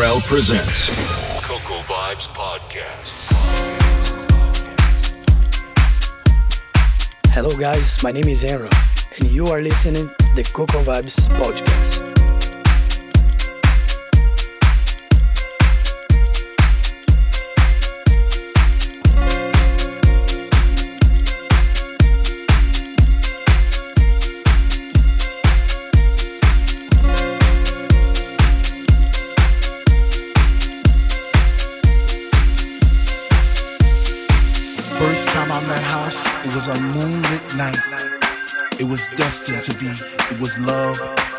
TRL presents Coco Vibes Podcast. Hello, guys. My name is Aaron, and you are listening to the Coco Vibes Podcast.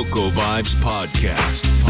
Coco Vibes Podcast.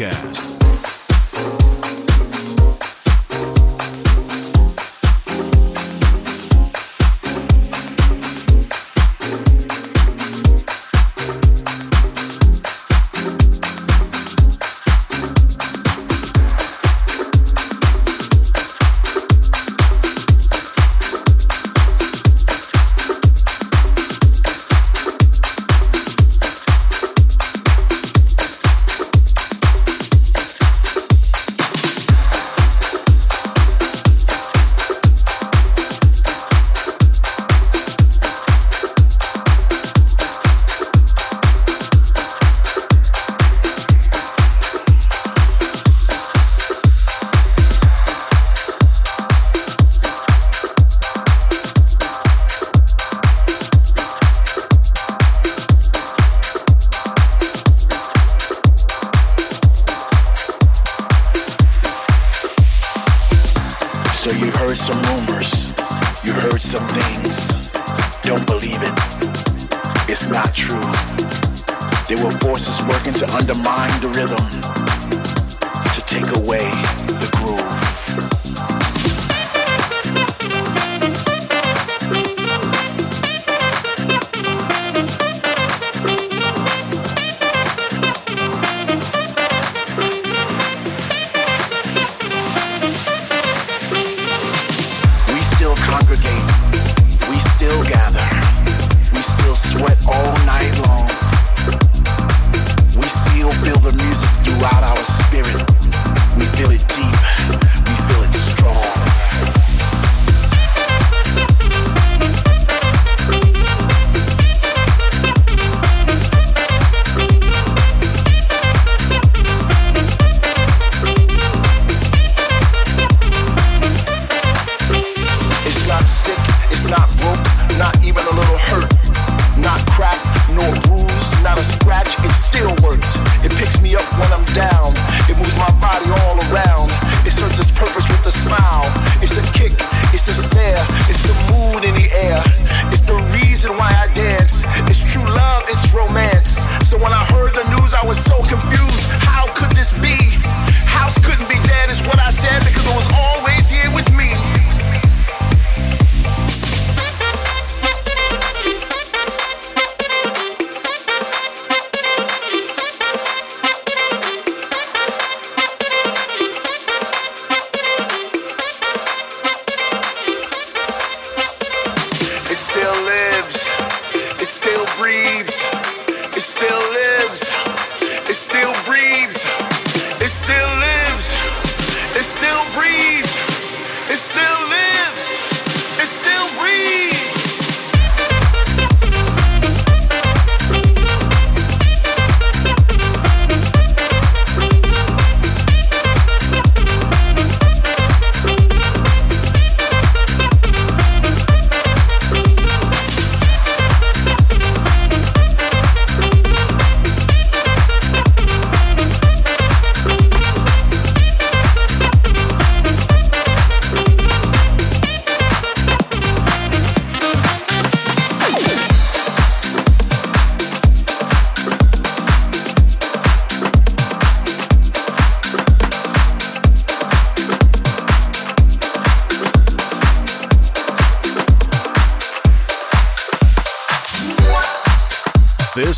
Podcast.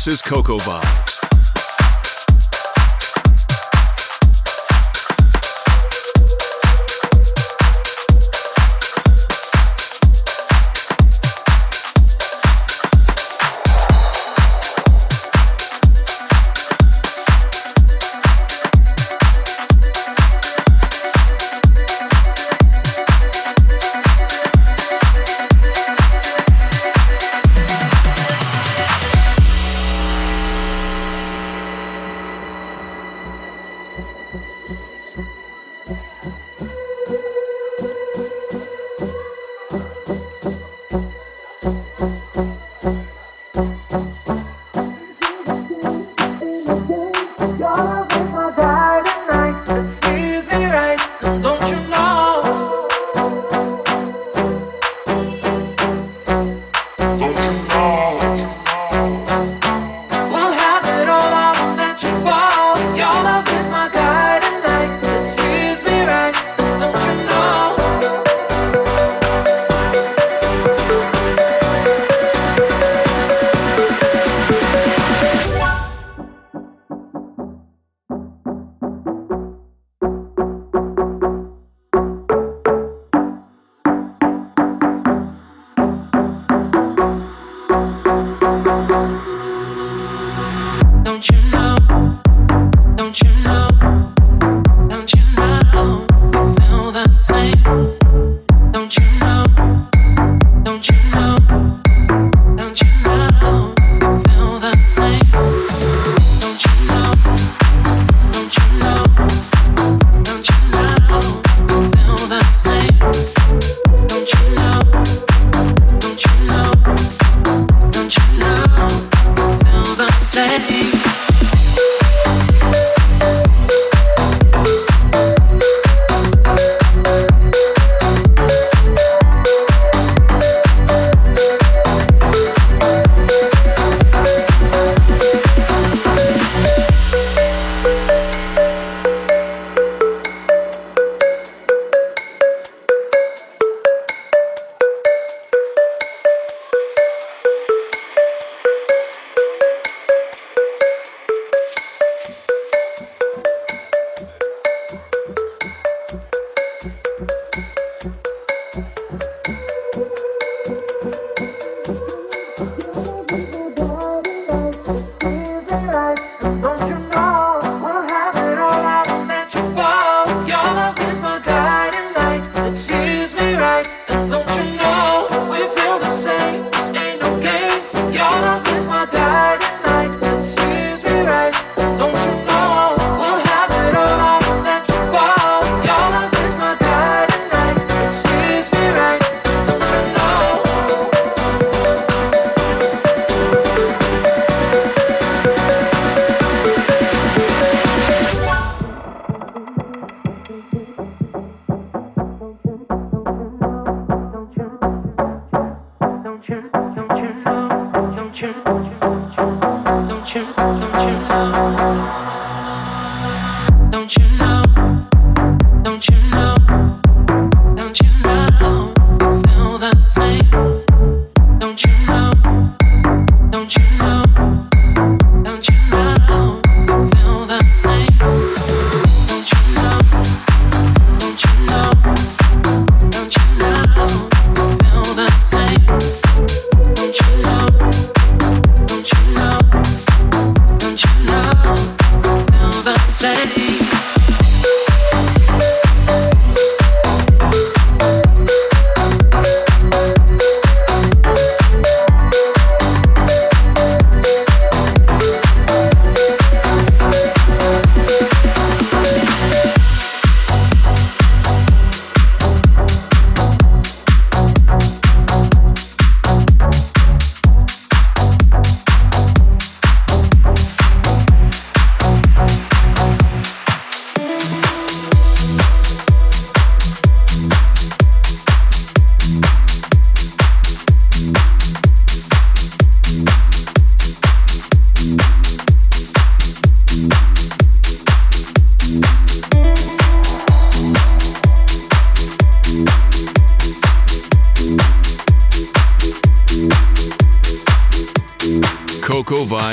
This is Coco Bob.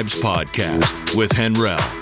Vibes Podcast with Henrell.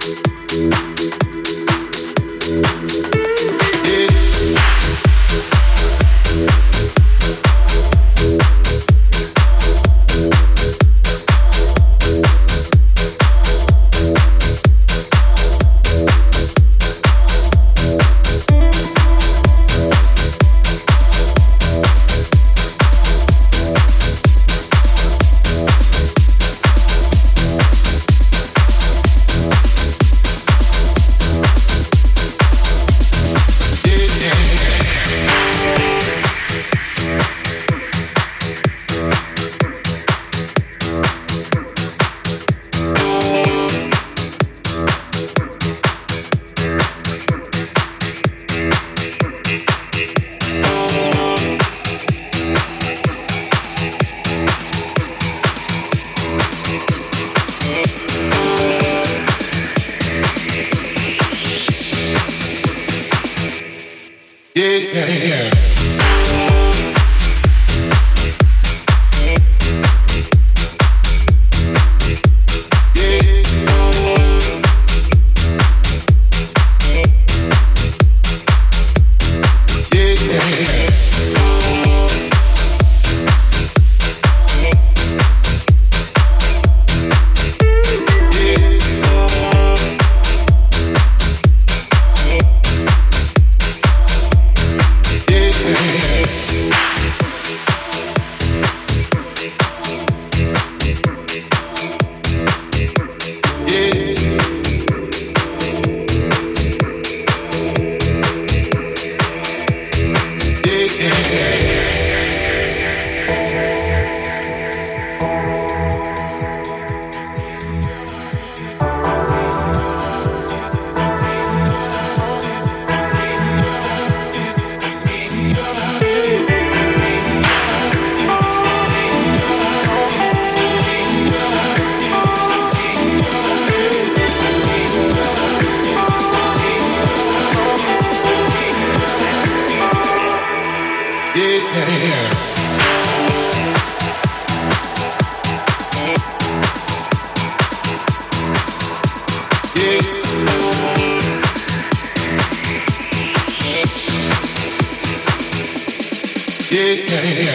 yeah.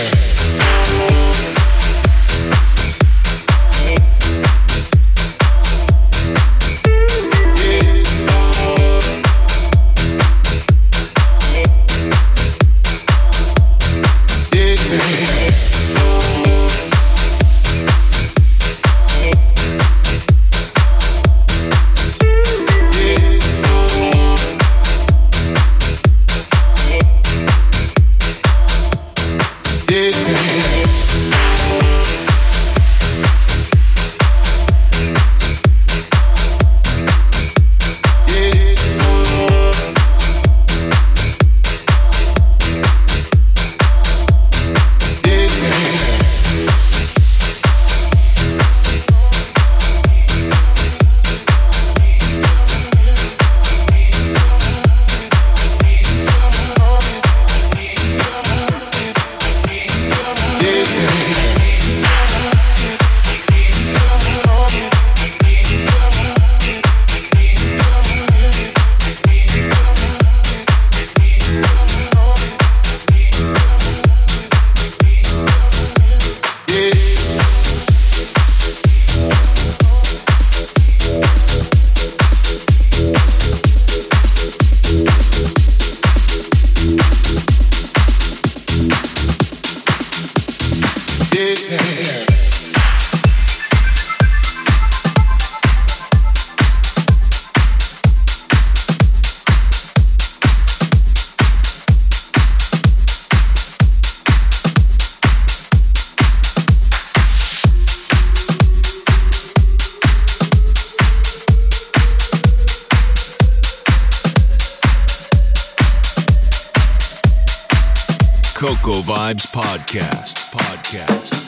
Vibes Podcast. Podcast.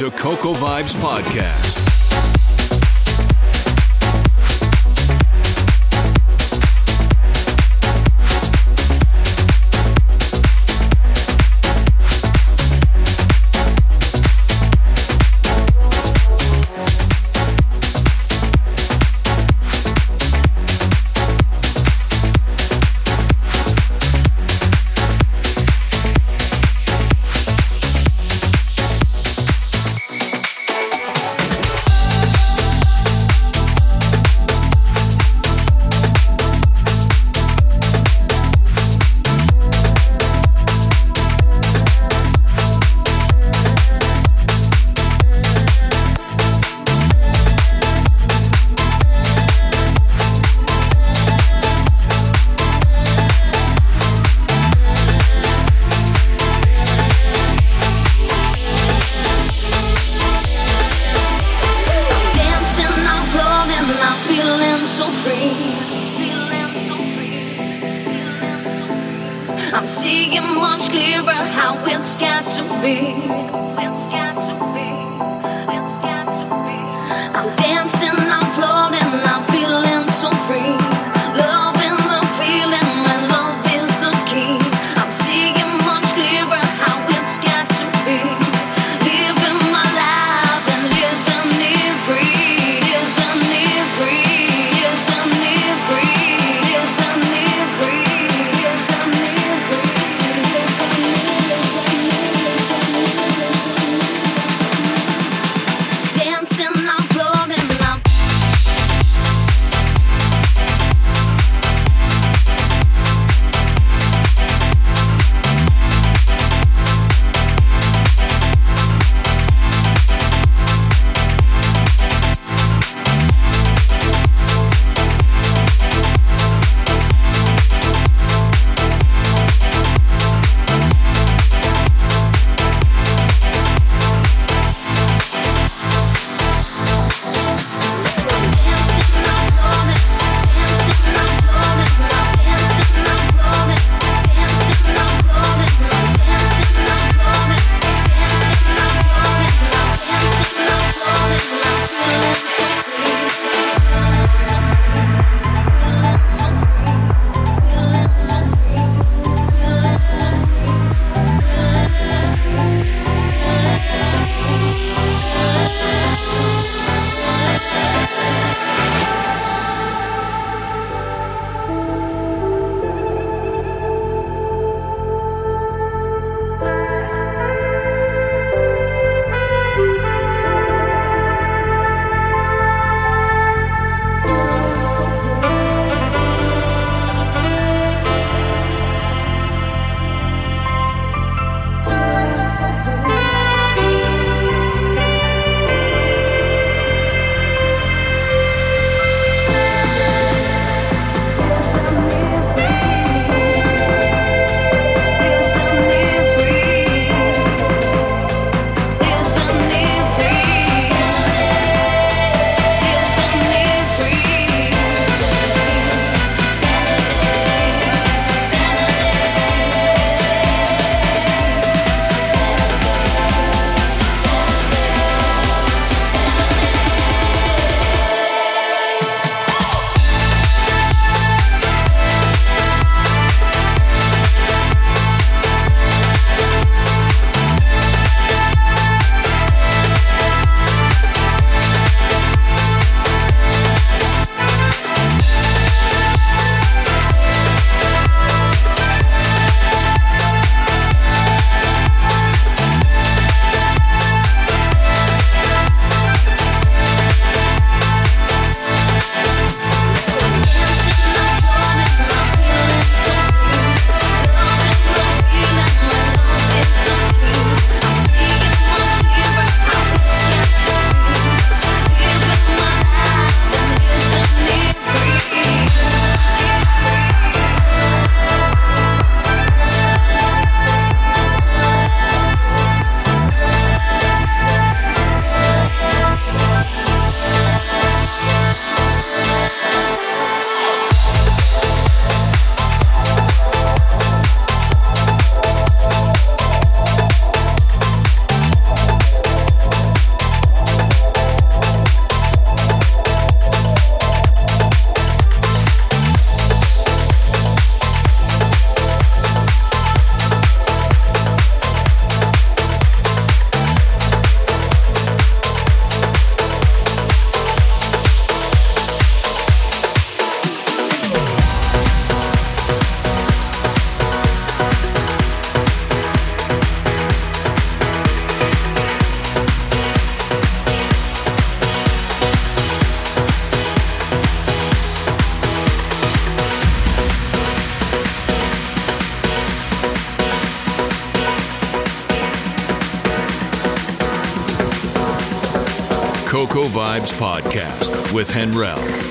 To Coco Vibes Podcast. Vibes Podcast with Henrell.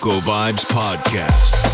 Coco Vibes. Podcast.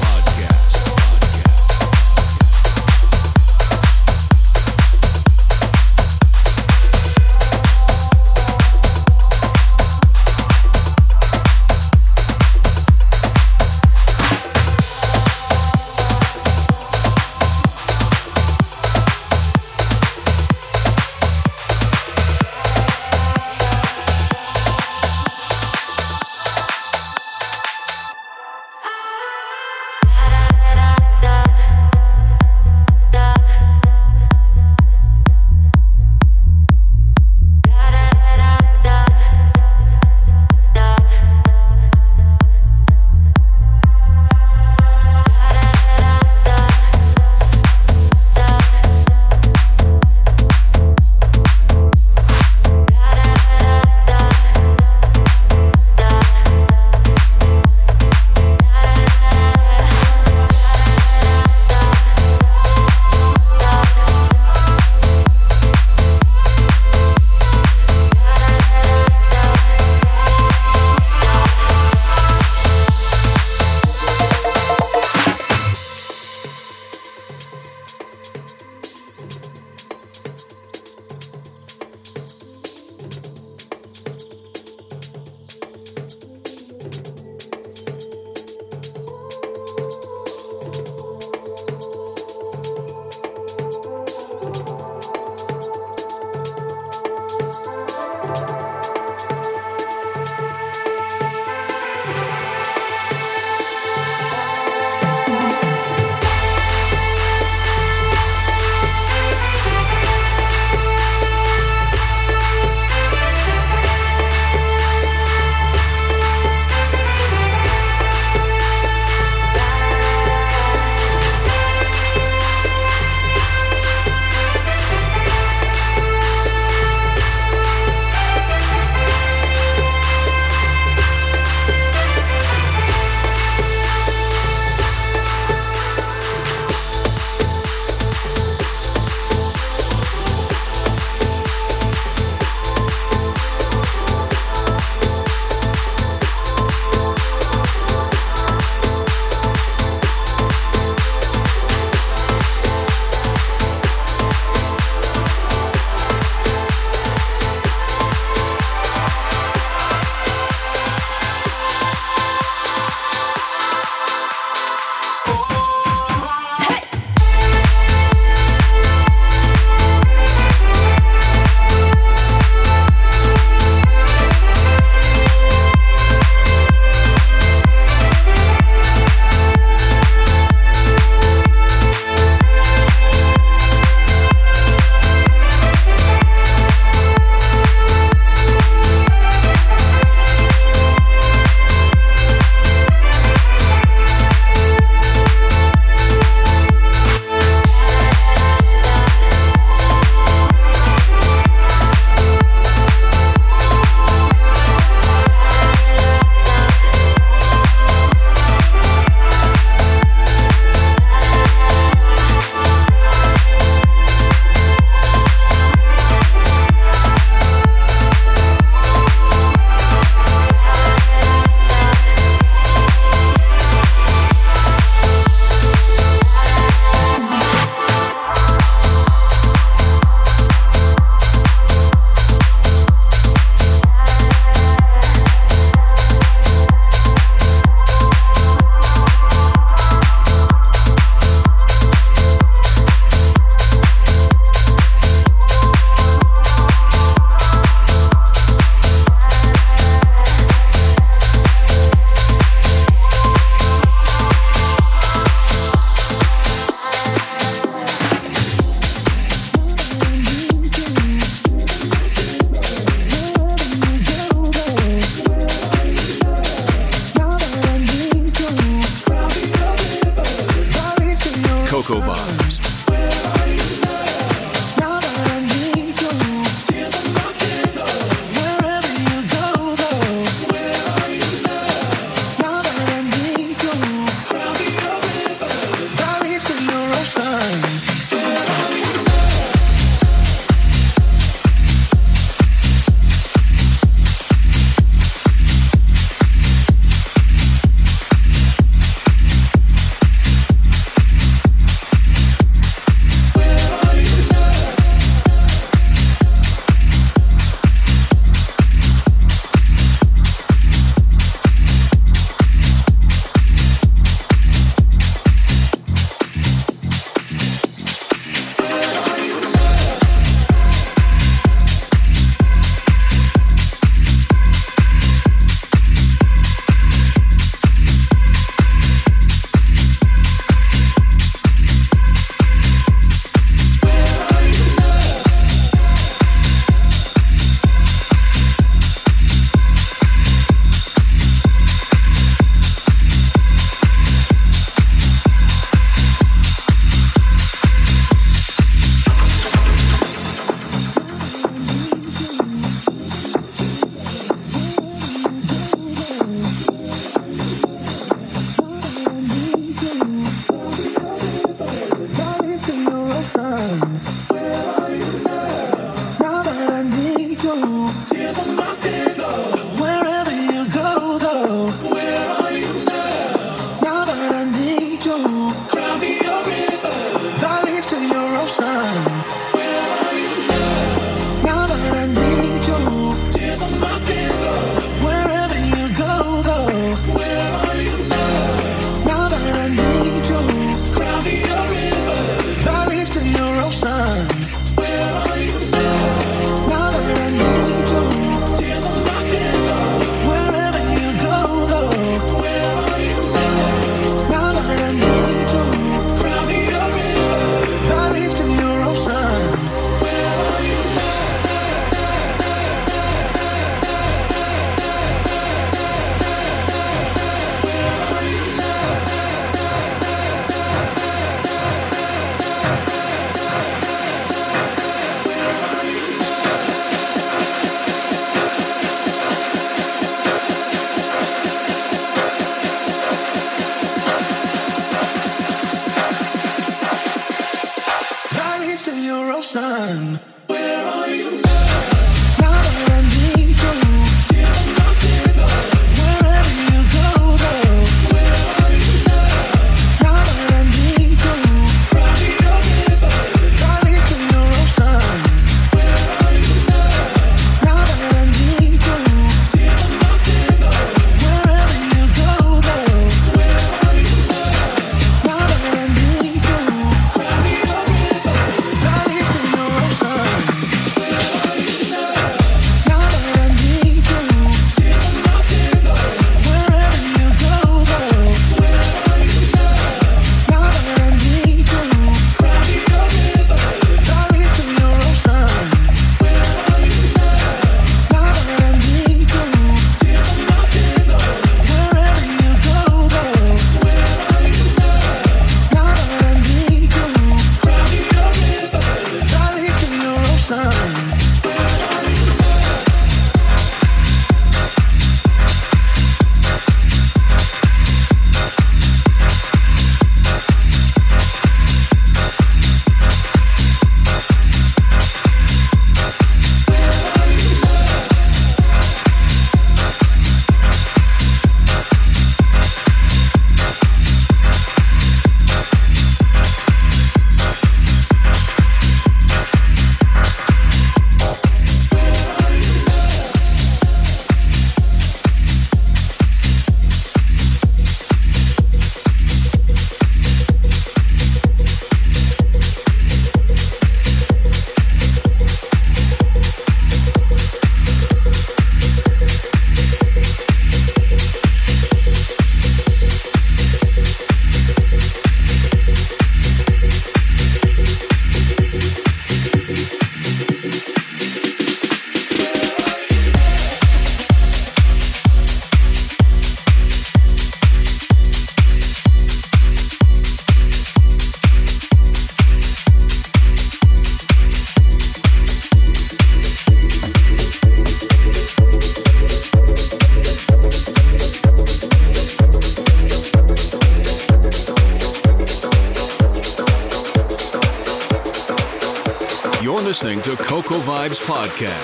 Podcast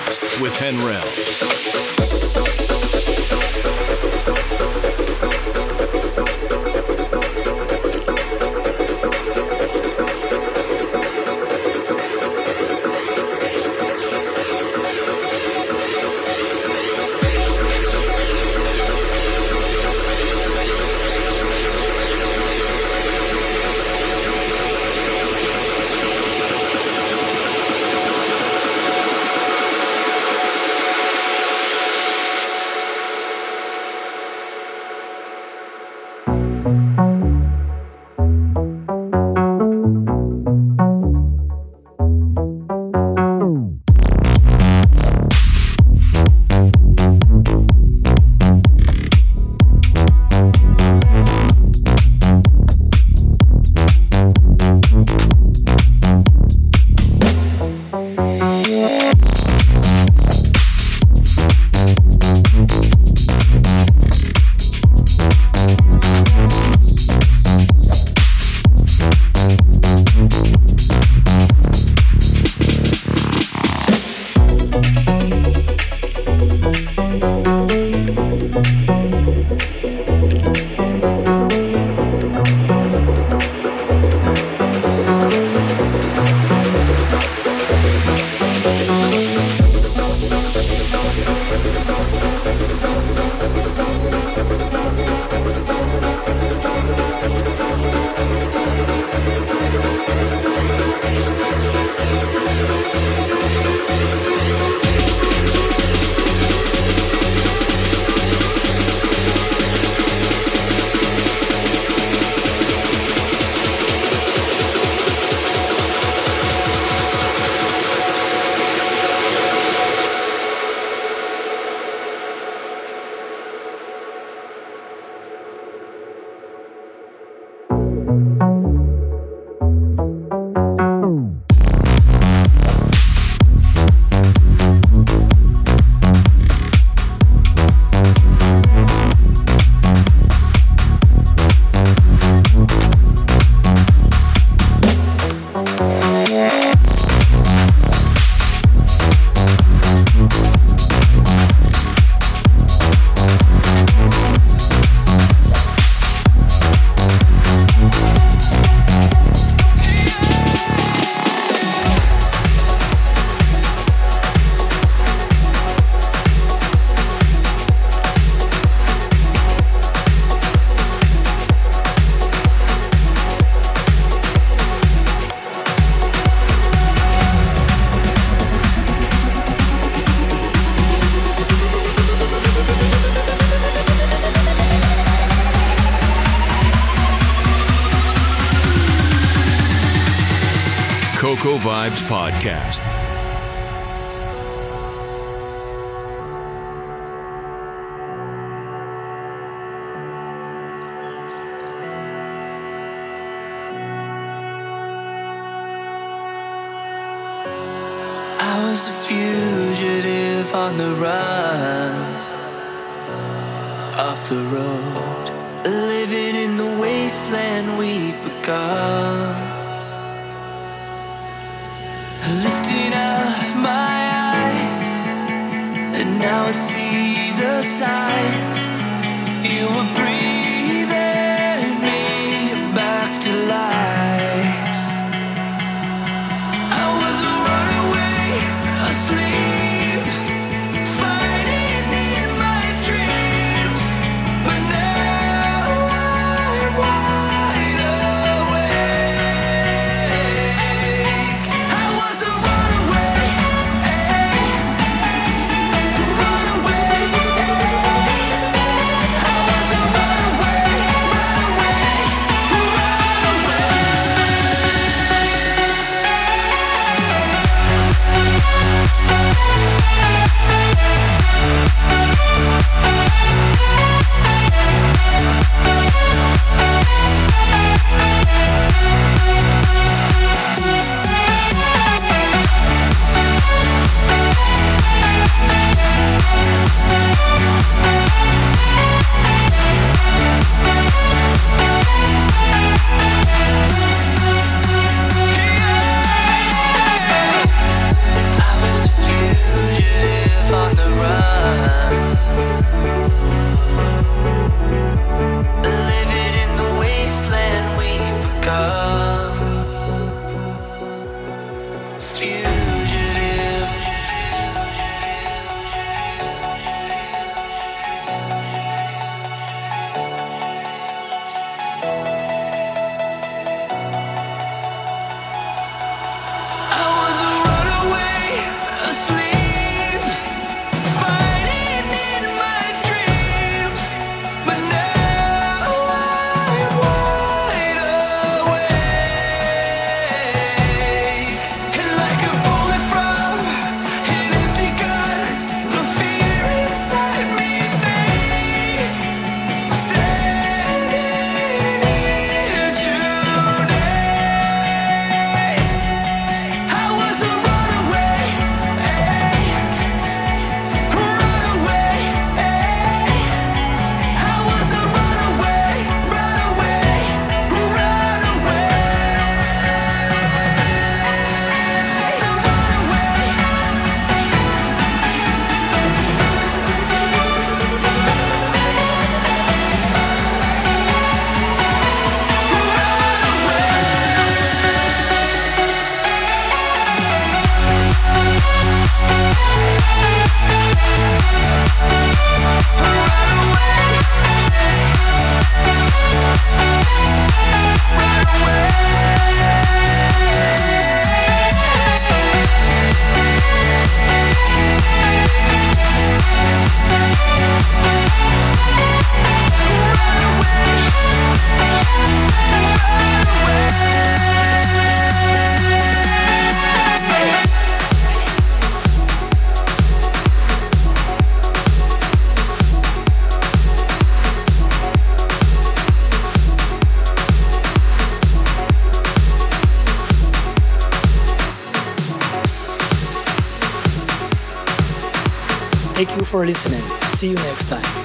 Podcast. For listening. See you next time.